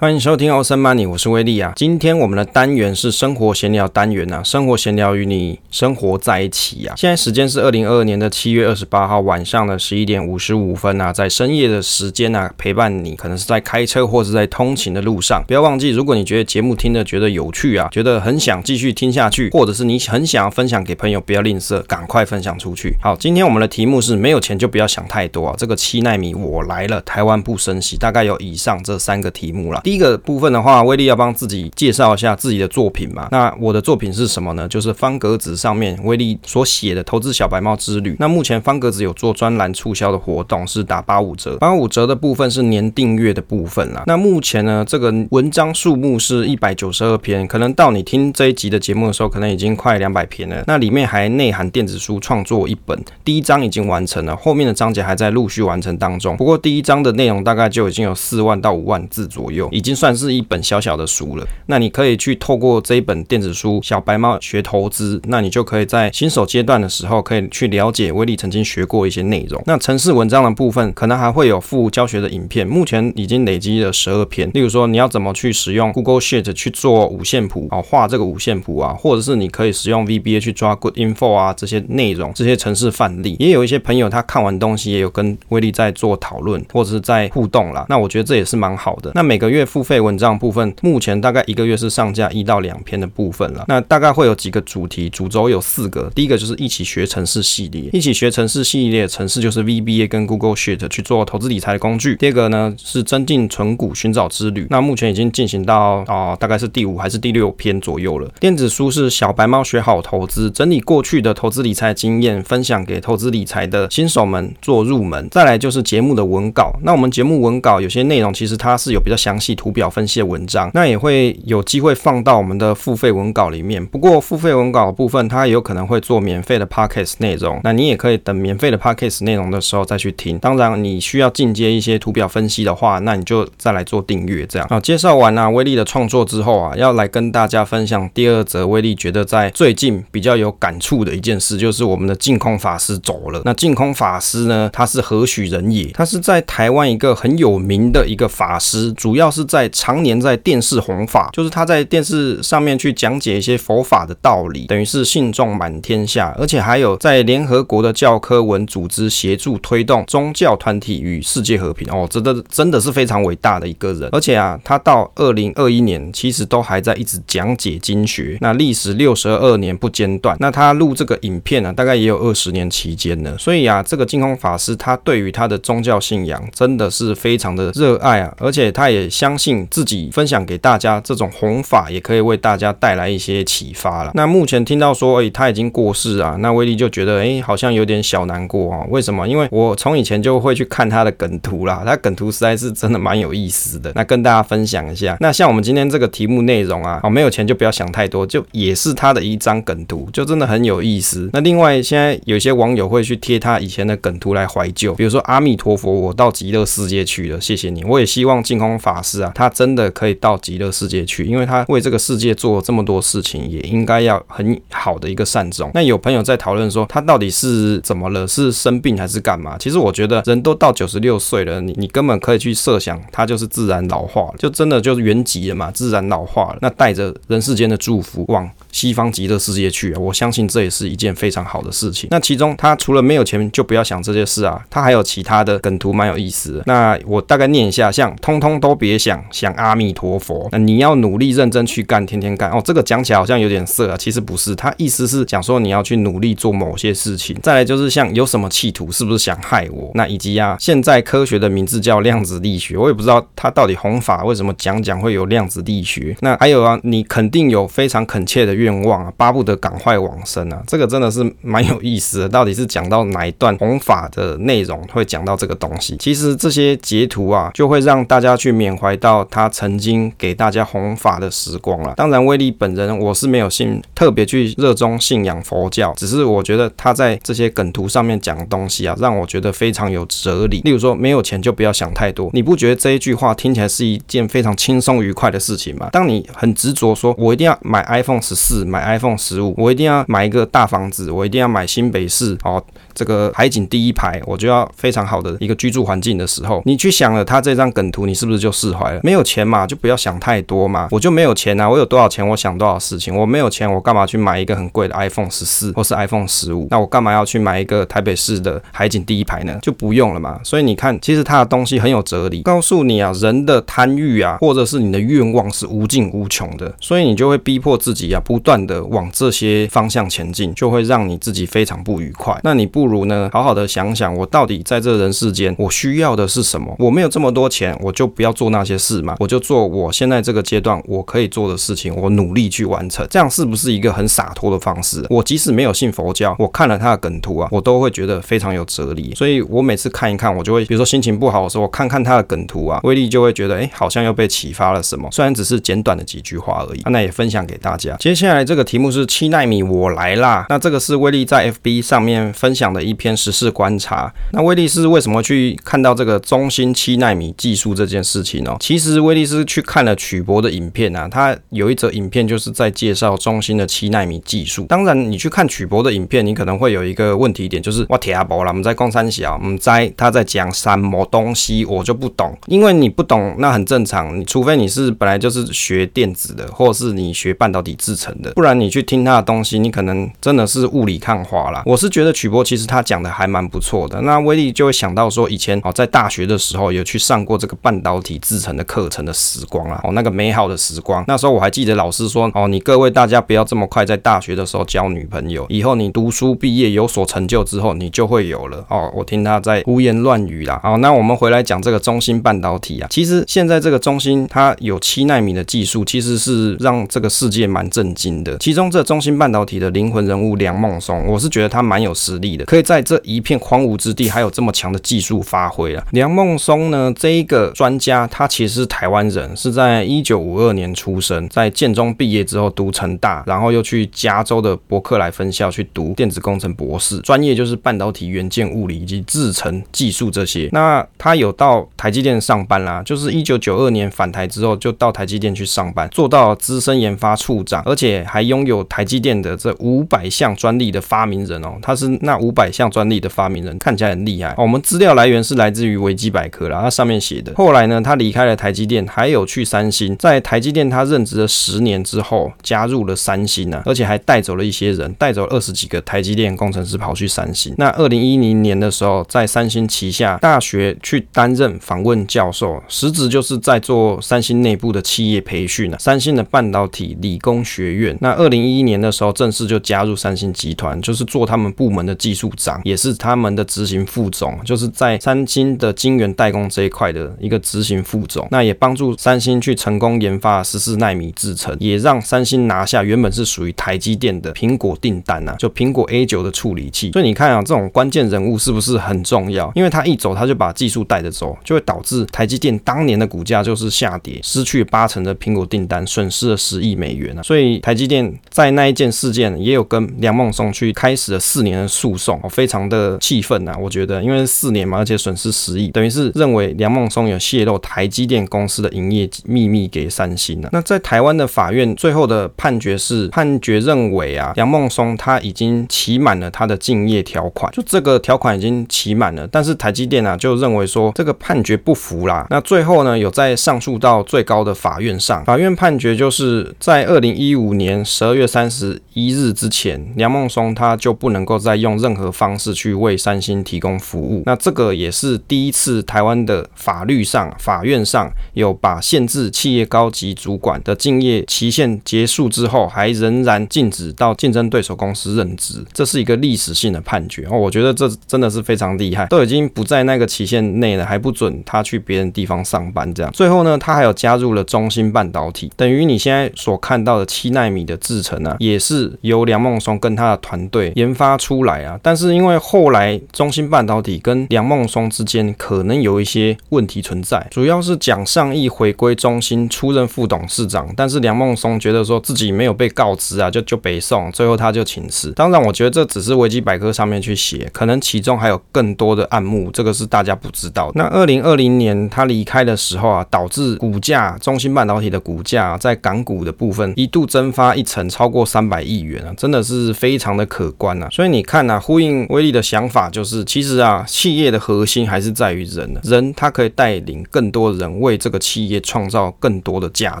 欢迎收听欧森 Money，我是威利啊。今天我们的单元是生活闲聊单元啊，生活闲聊与你生活在一起啊。现在时间是二零二二年的七月二十八号晚上的十一点五十五分啊，在深夜的时间啊，陪伴你，可能是在开车或是在通勤的路上。不要忘记，如果你觉得节目听的觉得有趣啊，觉得很想继续听下去，或者是你很想要分享给朋友，不要吝啬，赶快分享出去。好，今天我们的题目是没有钱就不要想太多啊。这个七奈米我来了，台湾不升息，大概有以上这三个题目了。第一个部分的话，威力要帮自己介绍一下自己的作品嘛。那我的作品是什么呢？就是方格子上面威力所写的《投资小白猫之旅》。那目前方格子有做专栏促销的活动，是打八五折。八五折的部分是年订阅的部分啦。那目前呢，这个文章数目是一百九十二篇，可能到你听这一集的节目的时候，可能已经快两百篇了。那里面还内含电子书创作一本，第一章已经完成了，后面的章节还在陆续完成当中。不过第一章的内容大概就已经有四万到五万字左右，已经算。是一本小小的书了，那你可以去透过这一本电子书《小白猫学投资》，那你就可以在新手阶段的时候，可以去了解威利曾经学过一些内容。那程式文章的部分，可能还会有附教学的影片，目前已经累积了十二篇。例如说，你要怎么去使用 Google Sheet 去做五线谱啊，画这个五线谱啊，或者是你可以使用 VBA 去抓 Good Info 啊，这些内容，这些程式范例，也有一些朋友他看完东西，也有跟威利在做讨论，或者是在互动啦。那我觉得这也是蛮好的。那每个月付费。文章部分目前大概一个月是上架一到两篇的部分了。那大概会有几个主题，主轴有四个。第一个就是一起学城市系列，一起学城市系列，城市就是 VBA 跟 Google Sheet 去做投资理财的工具。第二个呢是增进存股寻找之旅，那目前已经进行到啊、大概是第五还是第六篇左右了。电子书是小白猫学好投资，整理过去的投资理财经验，分享给投资理财的新手们做入门。再来就是节目的文稿，那我们节目文稿有些内容其实它是有比较详细图表。分析的文章，那也会有机会放到我们的付费文稿里面。不过付费文稿的部分，它也有可能会做免费的 podcast 内容。那你也可以等免费的 podcast 内容的时候再去听。当然，你需要进阶一些图表分析的话，那你就再来做订阅这样。好，介绍完啊威力的创作之后啊，要来跟大家分享第二则威力觉得在最近比较有感触的一件事，就是我们的净空法师走了。那净空法师呢，他是何许人也？他是在台湾一个很有名的一个法师，主要是在。常年在电视弘法，就是他在电视上面去讲解一些佛法的道理，等于是信众满天下，而且还有在联合国的教科文组织协助推动宗教团体与世界和平。哦，真的真的是非常伟大的一个人。而且啊，他到二零二一年其实都还在一直讲解经学，那历时六十二年不间断。那他录这个影片呢，大概也有二十年期间了。所以啊，这个净空法师他对于他的宗教信仰真的是非常的热爱啊，而且他也相相信。自己分享给大家这种弘法，也可以为大家带来一些启发了。那目前听到说，哎，他已经过世啊，那威利就觉得，哎，好像有点小难过啊。为什么？因为我从以前就会去看他的梗图啦，他梗图实在是真的蛮有意思的。那跟大家分享一下。那像我们今天这个题目内容啊，哦，没有钱就不要想太多，就也是他的一张梗图，就真的很有意思。那另外，现在有些网友会去贴他以前的梗图来怀旧，比如说阿弥陀佛，我到极乐世界去了，谢谢你。我也希望净空法师啊，他真。的可以到极乐世界去，因为他为这个世界做了这么多事情，也应该要很好的一个善终。那有朋友在讨论说，他到底是怎么了？是生病还是干嘛？其实我觉得，人都到九十六岁了，你你根本可以去设想，他就是自然老化，就真的就是圆寂了嘛，自然老化了。那带着人世间的祝福往西方极乐世界去啊，我相信这也是一件非常好的事情。那其中他除了没有钱，就不要想这些事啊，他还有其他的梗图蛮有意思。那我大概念一下，像通通都别想想。阿弥陀佛，那你要努力认真去干，天天干哦。这个讲起来好像有点色啊，其实不是，他意思是讲说你要去努力做某些事情。再来就是像有什么企图，是不是想害我？那以及啊，现在科学的名字叫量子力学，我也不知道他到底弘法为什么讲讲会有量子力学。那还有啊，你肯定有非常恳切的愿望啊，巴不得赶快往生啊。这个真的是蛮有意思的，到底是讲到哪一段弘法的内容会讲到这个东西？其实这些截图啊，就会让大家去缅怀到他。曾经给大家弘法的时光了。当然，威利本人我是没有信，特别去热衷信仰佛教。只是我觉得他在这些梗图上面讲的东西啊，让我觉得非常有哲理。例如说，没有钱就不要想太多。你不觉得这一句话听起来是一件非常轻松愉快的事情吗？当你很执着说，我一定要买 iPhone 十四，买 iPhone 十五，我一定要买一个大房子，我一定要买新北市哦。这个海景第一排，我就要非常好的一个居住环境的时候，你去想了他这张梗图，你是不是就释怀了？没有钱嘛，就不要想太多嘛。我就没有钱啊，我有多少钱，我想多少事情。我没有钱，我干嘛去买一个很贵的 iPhone 十四或是 iPhone 十五？那我干嘛要去买一个台北市的海景第一排呢？就不用了嘛。所以你看，其实他的东西很有哲理，告诉你啊，人的贪欲啊，或者是你的愿望是无尽无穷的，所以你就会逼迫自己啊，不断的往这些方向前进，就会让你自己非常不愉快。那你不如呢，好好的想想，我到底在这人世间，我需要的是什么？我没有这么多钱，我就不要做那些事嘛，我就做我现在这个阶段我可以做的事情，我努力去完成，这样是不是一个很洒脱的方式？我即使没有信佛教，我看了他的梗图啊，我都会觉得非常有哲理。所以我每次看一看，我就会，比如说心情不好的时候，我看看他的梗图啊，威力就会觉得，哎，好像又被启发了什么。虽然只是简短的几句话而已，那也分享给大家。接下来这个题目是七奈米，我来啦。那这个是威力在 FB 上面分享的一篇实事观察。那威利斯为什么去看到这个中芯七纳米技术这件事情呢？其实威利斯去看了曲博的影片啊，他有一则影片就是在介绍中芯的七纳米技术。当然，你去看曲博的影片，你可能会有一个问题点，就是我听不懂啦，我们在讲三小，我们在他在讲什么东西，我就不懂。因为你不懂，那很正常，除非你是本来就是学电子的，或是你学半导体制成的，不然你去听他的东西，你可能真的是雾里看花啦。我是觉得曲博其实其实他讲的还蛮不错的。那威力就会想到说，以前哦在大学的时候有去上过这个半导体制成的课程的时光啊，哦那个美好的时光。那时候我还记得老师说，哦你各位大家不要这么快在大学的时候交女朋友，以后你读书毕业有所成就之后，你就会有了。哦，我听他在胡言乱语啦。好，那我们回来讲这个中芯半导体啊，其实现在这个中芯它有七纳米的技术，其实是让这个世界蛮震惊的。其中这中芯半导体的灵魂人物梁孟松，我是觉得他蛮有实力的，可以在这一片荒芜之地还有这么强的技术发挥啊。梁孟松呢，这一个专家，他其实是台湾人，是在一九五二年出生，在建中毕业之后读成大，然后又去加州的伯克莱分校去读电子工程博士，专业就是半导体元件物理以及制程技术这些。那他有到台积电上班啦，就是一九九二年返台之后就到台积电去上班，做到资深研发处长，而且还拥有台积电的这五百项专利的发明人哦，他是那五百项专利的发明人，看起来很厉害。我们资料来源是来自于维基百科啦，它上面写的。后来呢，他离开了台积电，还有去三星，在台积电他任职了十年之后，加入了三星啊，而且还带走了一些人，带走二十几个台积电工程师跑去三星。那二零一零年的时候，在三星旗下大学去担任访问教授，实质就是在做三星内部的企业培训啊。三星的半导体理工学院。那二零一一年的时候，正式就加入三星集团，就是做他们部门的技术部长，也是他们的执行副总，就是在三星的晶圆代工这一块的一个执行副总。那也帮助三星去成功研发十四纳米制程，也让三星拿下原本是属于台积电的苹果订单啊，就苹果 A 九的处理器。所以你看啊，这种关键人物是不是很重要？因为他一走，他就把技术带着走，就会导致台积电当年的股价就是下跌，失去八成的苹果订单，损失了十亿美元啊。所以台积电在那一件事件也有跟梁孟松去开始了四年的诉讼，非常的气愤呐。我觉得，因为四年嘛，而且损失十亿，等于是认为梁孟松有泄露台积电公司的营业秘密给三星了。那在台湾的法院最后的判决是，判决认为啊，梁孟松他已经期满了他的竞业条款，就这个条款已经期满了，但是台积电啊就认为说这个判决不服啦。那最后呢，有在上诉到最高的法院上，法院判决就是在二零一五年十二月三十一日之前，梁孟松他就不能够再用任何方式去为三星提供服务。那这个也是第一次台湾的法律上，法院上有把限制企业高级主管的竞业期限结束之后，还仍然禁止到竞争对手公司任职，这是一个历史性的判决哦。我觉得这真的是非常厉害，都已经不在那个期限内了，还不准他去别人地方上班这样。最后呢，他还有加入了中芯半导体，等于你现在所看到的七纳米的制程啊，也是由梁孟松跟他的团队研发出来啊。但是因为后来中芯半导体跟梁孟松之间可能有一些问题存在，主要是蒋尚义回归中芯出任副董事长，但是梁孟松觉得说自己没有被告知啊，就就北宋，最后他就请辞。当然，我觉得这只是维基百科上面去写，可能其中还有更多的暗幕，这个是大家不知道。那二零二零年他离开的时候啊，导致股价中芯半导体的股价在港股的部分一度蒸发一成，超过三百亿元啊，真的是非常的可观啊。所以你看啊，呼应威力的想法就是，其实啊，企业的核心还是在于人的，人他可以带领更多人为这个企业创造更多的价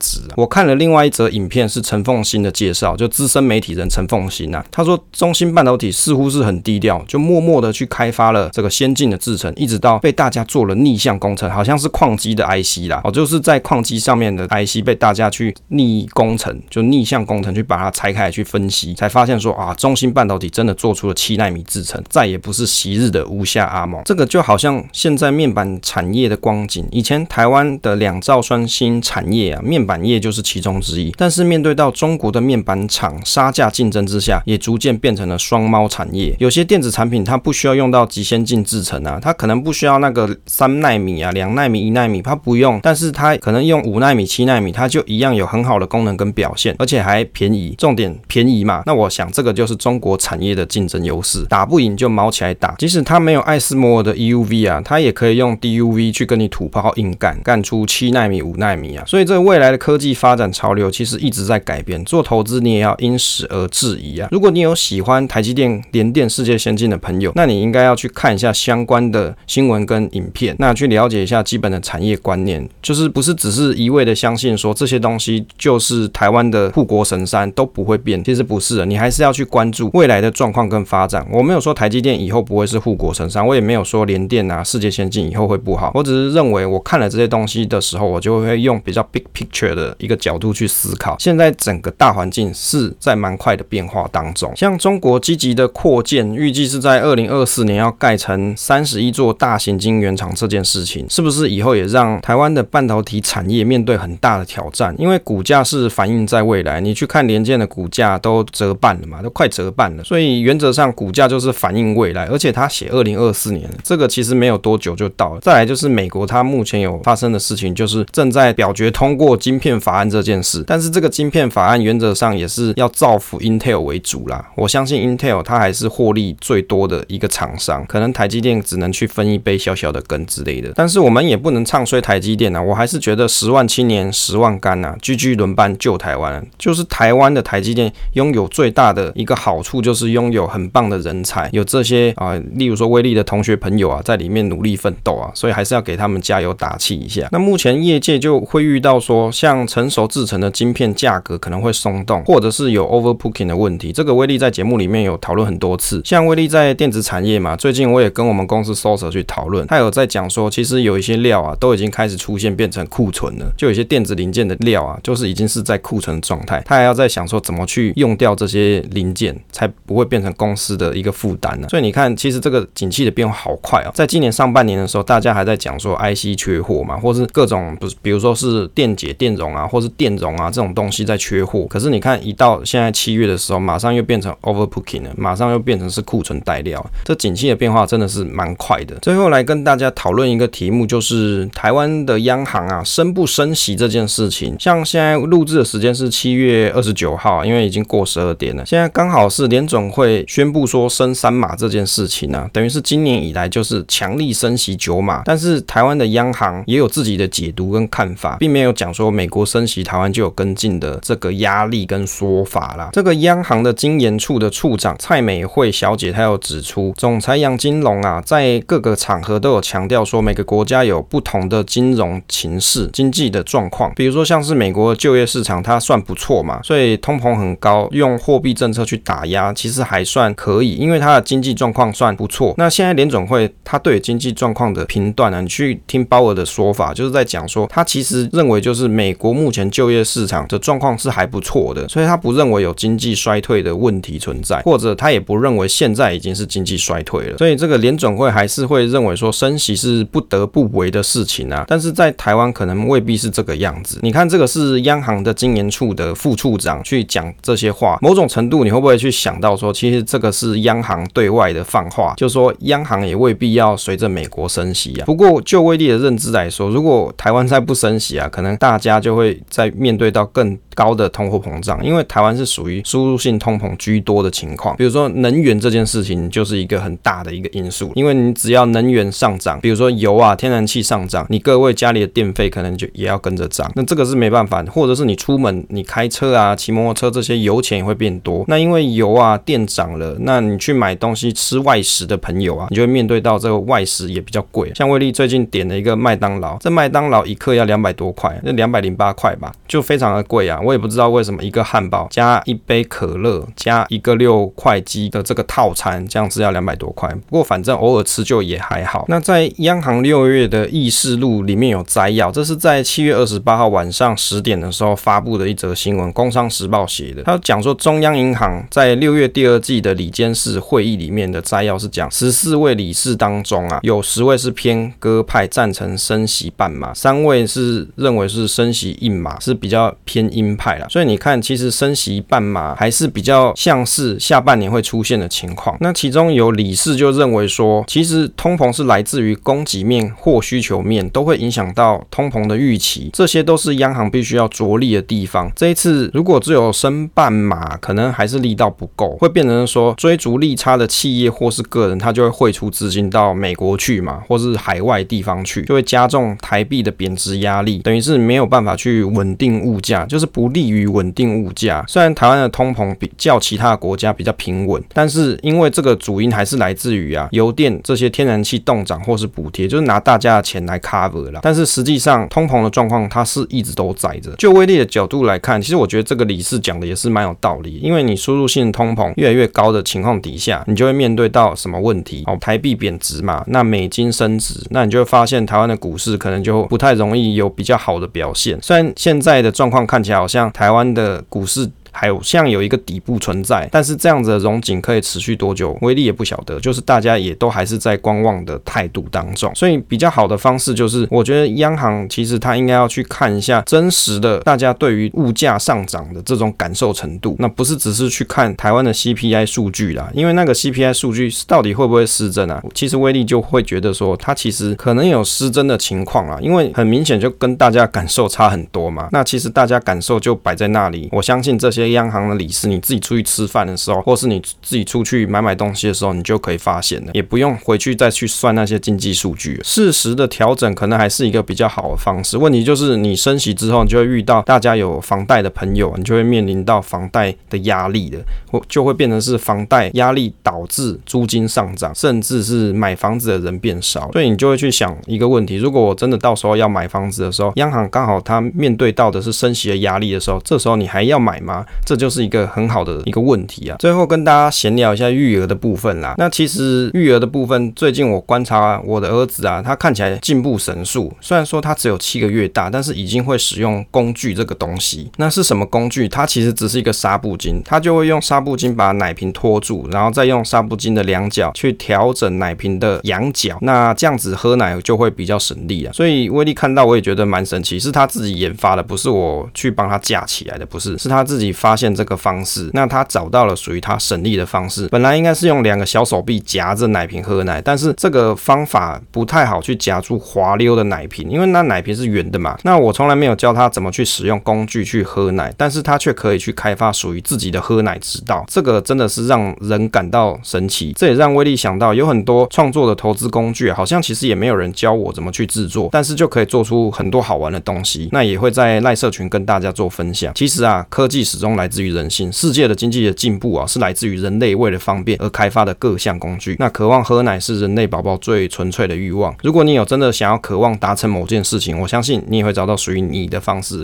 值。我看了另外一则影片，是陈凤新的介绍，就资深媒体人陈凤新啊，他说中芯半导体似乎是很低调，就默默的去开发了这个先进的制程，一直到被大家做了逆向工程，好像是矿机的 IC 啦，哦，就是在矿机上面的 IC 被大家去逆工程，就逆向工程去把它拆开来去分析，才发现说啊，中芯半导体真的做出了七纳米制成，再也不是昔日的吴下阿蒙。这个就好像现在面板产业的光景，以前台湾的两兆双芯产业啊，面板业就是其中之一，但是面对到中国的面板厂杀价竞争之下，也逐渐变成了双猫产业。有些电子产品它不需要用到极先进制成啊，它可能不需要那个三纳米啊、两纳米、一纳米，它不用，但是它可能用五纳米、七纳米，它就一样有很好的功能跟表现，而且还便宜。重点便宜嘛，那我想这个就是中国产业的竞争优势。打不赢就毛起来打，即使它没有艾斯摩尔的 EUV 啊，它也可以用 DUV 去跟你土炮硬干，干出七纳米、五纳米啊。所以这未来的科技发展潮流其实一直在改变，做投资你也要因时而质疑啊。如果你有喜欢台积电、联电世界先进的朋友，那你应该要去看一下相关的新闻跟影片，那去了解一下基本的产业观念，就是不是只是一味的相信说这些东西就是台湾的护国神山都不会变，其实不是的，你还是要去关注未来的状况跟发展。我我没有说台积电以后不会是护国神山，我也没有说联电啊、世界先进以后会不好，我只是认为我看了这些东西的时候，我就会用比较 big picture 的一个角度去思考。现在整个大环境是在蛮快的变化当中，像中国积极的扩建，预计是在二零二四年要盖成三十一座大型晶圆厂这件事情，是不是以后也让台湾的半导体产业面对很大的挑战？因为股价是反映在未来，你去看联电的股价都折半了嘛，都快折半了，所以原则上股价就就是反映未来，而且他写二零二四年，这个其实没有多久就到了。再来就是美国，它目前有发生的事情，就是正在表决通过晶片法案这件事，但是这个晶片法案原则上也是要造福 Intel 为主啦。我相信 Intel 它还是获利最多的一个厂商，可能台积电只能去分一杯小小的羹之类的。但是我们也不能唱衰台积电啊，我还是觉得十万青年十万干呐，GG 轮班救台湾，就是台湾的台积电拥有最大的一个好处，就是拥有很棒的人才，有这些啊、例如说威力的同学朋友啊，在里面努力奋斗啊，所以还是要给他们加油打气一下。那目前业界就会遇到说，像成熟制程的晶片价格可能会松动，或者是有 overbooking 的问题，这个威力在节目里面有讨论很多次。像威力在电子产业嘛，最近我也跟我们公司 Sosa 去讨论，他有在讲说，其实有一些料啊，都已经开始出现变成库存了，就有些电子零件的料啊，就是已经是在库存状态，他还要在想说怎么去用掉这些零件，才不会变成公司的一个负担呢。所以你看，其实这个景气的变化好快啊，在今年上半年的时候，大家还在讲说 IC 缺货嘛，或是各种不是，比如说是电解、电容啊，或是电容啊这种东西在缺货。可是你看，一到现在七月的时候，马上又变成 overbooking 了，马上又变成是库存带料。这景气的变化真的是蛮快的。最后来跟大家讨论一个题目，就是台湾的央行啊，升不升息这件事情。像现在录制的时间是七月二十九号，因为已经过十二点了，现在刚好是联准会宣布说升三码这件事情啊，等于是今年以来就是强力升息九码。但是台湾的央行也有自己的解读跟看法，并没有讲说美国升息，台湾就有跟进的这个压力跟说法啦。这个央行的经研处的处长蔡美惠小姐，她有指出，总裁杨金龙啊，在各个场合都有强调说，每个国家有不同的金融情势、经济的状况。比如说像是美国的就业市场，它算不错嘛，所以通膨很高，用货币政策去打压，其实还算可以，因为因为它的经济状况算不错。那现在联总会它对经济状况的评断呢，你去听鲍尔的说法，就是在讲说，他其实认为就是美国目前就业市场的状况是还不错的，所以他不认为有经济衰退的问题存在，或者他也不认为现在已经是经济衰退了。所以这个联总会还是会认为说升息是不得不为的事情啊。但是在台湾可能未必是这个样子。你看这个是央行的经研处的副处长去讲这些话，某种程度你会不会去想到说，其实这个是央央行对外的放话，就说央行也未必要随着美国升息啊。不过就威力的认知来说，如果台湾再不升息啊，可能大家就会在面对到更高的通货膨胀，因为台湾是属于输入性通膨居多的情况。比如说能源这件事情就是一个很大的一个因素，因为你只要能源上涨，比如说油啊、天然气上涨，你各位家里的电费可能就也要跟着涨。那这个是没办法，或者是你出门你开车啊、骑摩托车这些油钱也会变多。那因为油啊、电涨了，那你去买东西吃外食的朋友啊，你就会面对到这个外食也比较贵。像威力最近点了一个麦当劳，这麦当劳一客要两百多块，那两百零八块吧，就非常的贵啊。我也不知道为什么一个汉堡加一杯可乐加一个六块鸡的这个套餐，这样子要两百多块。不过反正偶尔吃就也还好。那在央行六月的议事录里面有摘要，这是在七月二十八号晚上十点的时候发布的一则新闻，《工商时报》写的。他讲说，中央银行在六月第二季的理监事会议里面的摘要是讲，十四位理事当中啊，有十位是偏鸽派，赞成升息半码，三位是认为是升息一码，是比较偏鹰派啦。所以你看，其实升息半码还是比较像是下半年会出现的情况。那其中有理事就认为说，其实通膨是来自于供给面或需求面，都会影响到通膨的预期，这些都是央行必须要着力的地方。这一次如果只有升半码，可能还是力道不够，会变成说追逐利差的企业或是个人，他就会汇出资金到美国去嘛，或是海外地方去，就会加重台币的贬值压力，等于是没有办法去稳定物价，就是不不利于稳定物价。虽然台湾的通膨比较其他国家比较平稳，但是因为这个主因还是来自于啊油电这些天然气冻涨或是补贴，就是拿大家的钱来 cover 了。但是实际上通膨的状况它是一直都在着。就威力的角度来看，其实我觉得这个理事讲的也是蛮有道理，因为你输入性通膨越来越高的情况底下，你就会面对到什么问题？哦，台币贬值嘛，那美金升值，那你就会发现台湾的股市可能就不太容易有比较好的表现。虽然现在的状况看起来好像像台湾的股市。还有像有一个底部存在，但是这样子的荣景可以持续多久，威力也不晓得。就是大家也都还是在观望的态度当中，所以比较好的方式就是，我觉得央行其实它应该要去看一下真实的大家对于物价上涨的这种感受程度，那不是只是去看台湾的 CPI 数据啦，因为那个 CPI 数据到底会不会失真啊？其实威力就会觉得说，它其实可能有失真的情况啊，因为很明显就跟大家感受差很多嘛。那其实大家感受就摆在那里，我相信这些。央行的理事，你自己出去吃饭的时候，或是你自己出去买买东西的时候，你就可以发现了，也不用回去再去算那些经济数据。适时的调整可能还是一个比较好的方式。问题就是你升息之后，你就会遇到大家有房贷的朋友，你就会面临到房贷的压力的，或就会变成是房贷压力导致租金上涨，甚至是买房子的人变少。所以你就会去想一个问题：如果我真的到时候要买房子的时候，央行刚好它面对到的是升息的压力的时候，这时候你还要买吗？这就是一个很好的一个问题啊。最后跟大家闲聊一下育儿的部分啦。那其实育儿的部分，最近我观察我的儿子啊，他看起来进步神速。虽然说他只有七个月大，但是已经会使用工具这个东西。那是什么工具？它其实只是一个纱布巾，他就会用纱布巾把奶瓶托住，然后再用纱布巾的两角去调整奶瓶的仰角。那这样子喝奶就会比较省力啊。所以威力看到我也觉得蛮神奇，是他自己研发的，不是我去帮他架起来的，不是，是他自己发现这个方式，那他找到了属于他省力的方式。本来应该是用两个小手臂夹着奶瓶喝奶，但是这个方法不太好去夹住滑溜的奶瓶，因为那奶瓶是圆的嘛。那我从来没有教他怎么去使用工具去喝奶，但是他却可以去开发属于自己的喝奶之道。这个真的是让人感到神奇。这也让威力想到，有很多创作的投资工具，好像其实也没有人教我怎么去制作，但是就可以做出很多好玩的东西。那也会在赖社群跟大家做分享。其实啊，科技始终来自于人性。世界的经济的进步啊，是来自于人类为了方便而开发的各项工具。那渴望喝奶是人类宝宝最纯粹的欲望。如果你有真的想要渴望达成某件事情，我相信你也会找到属于你的方式。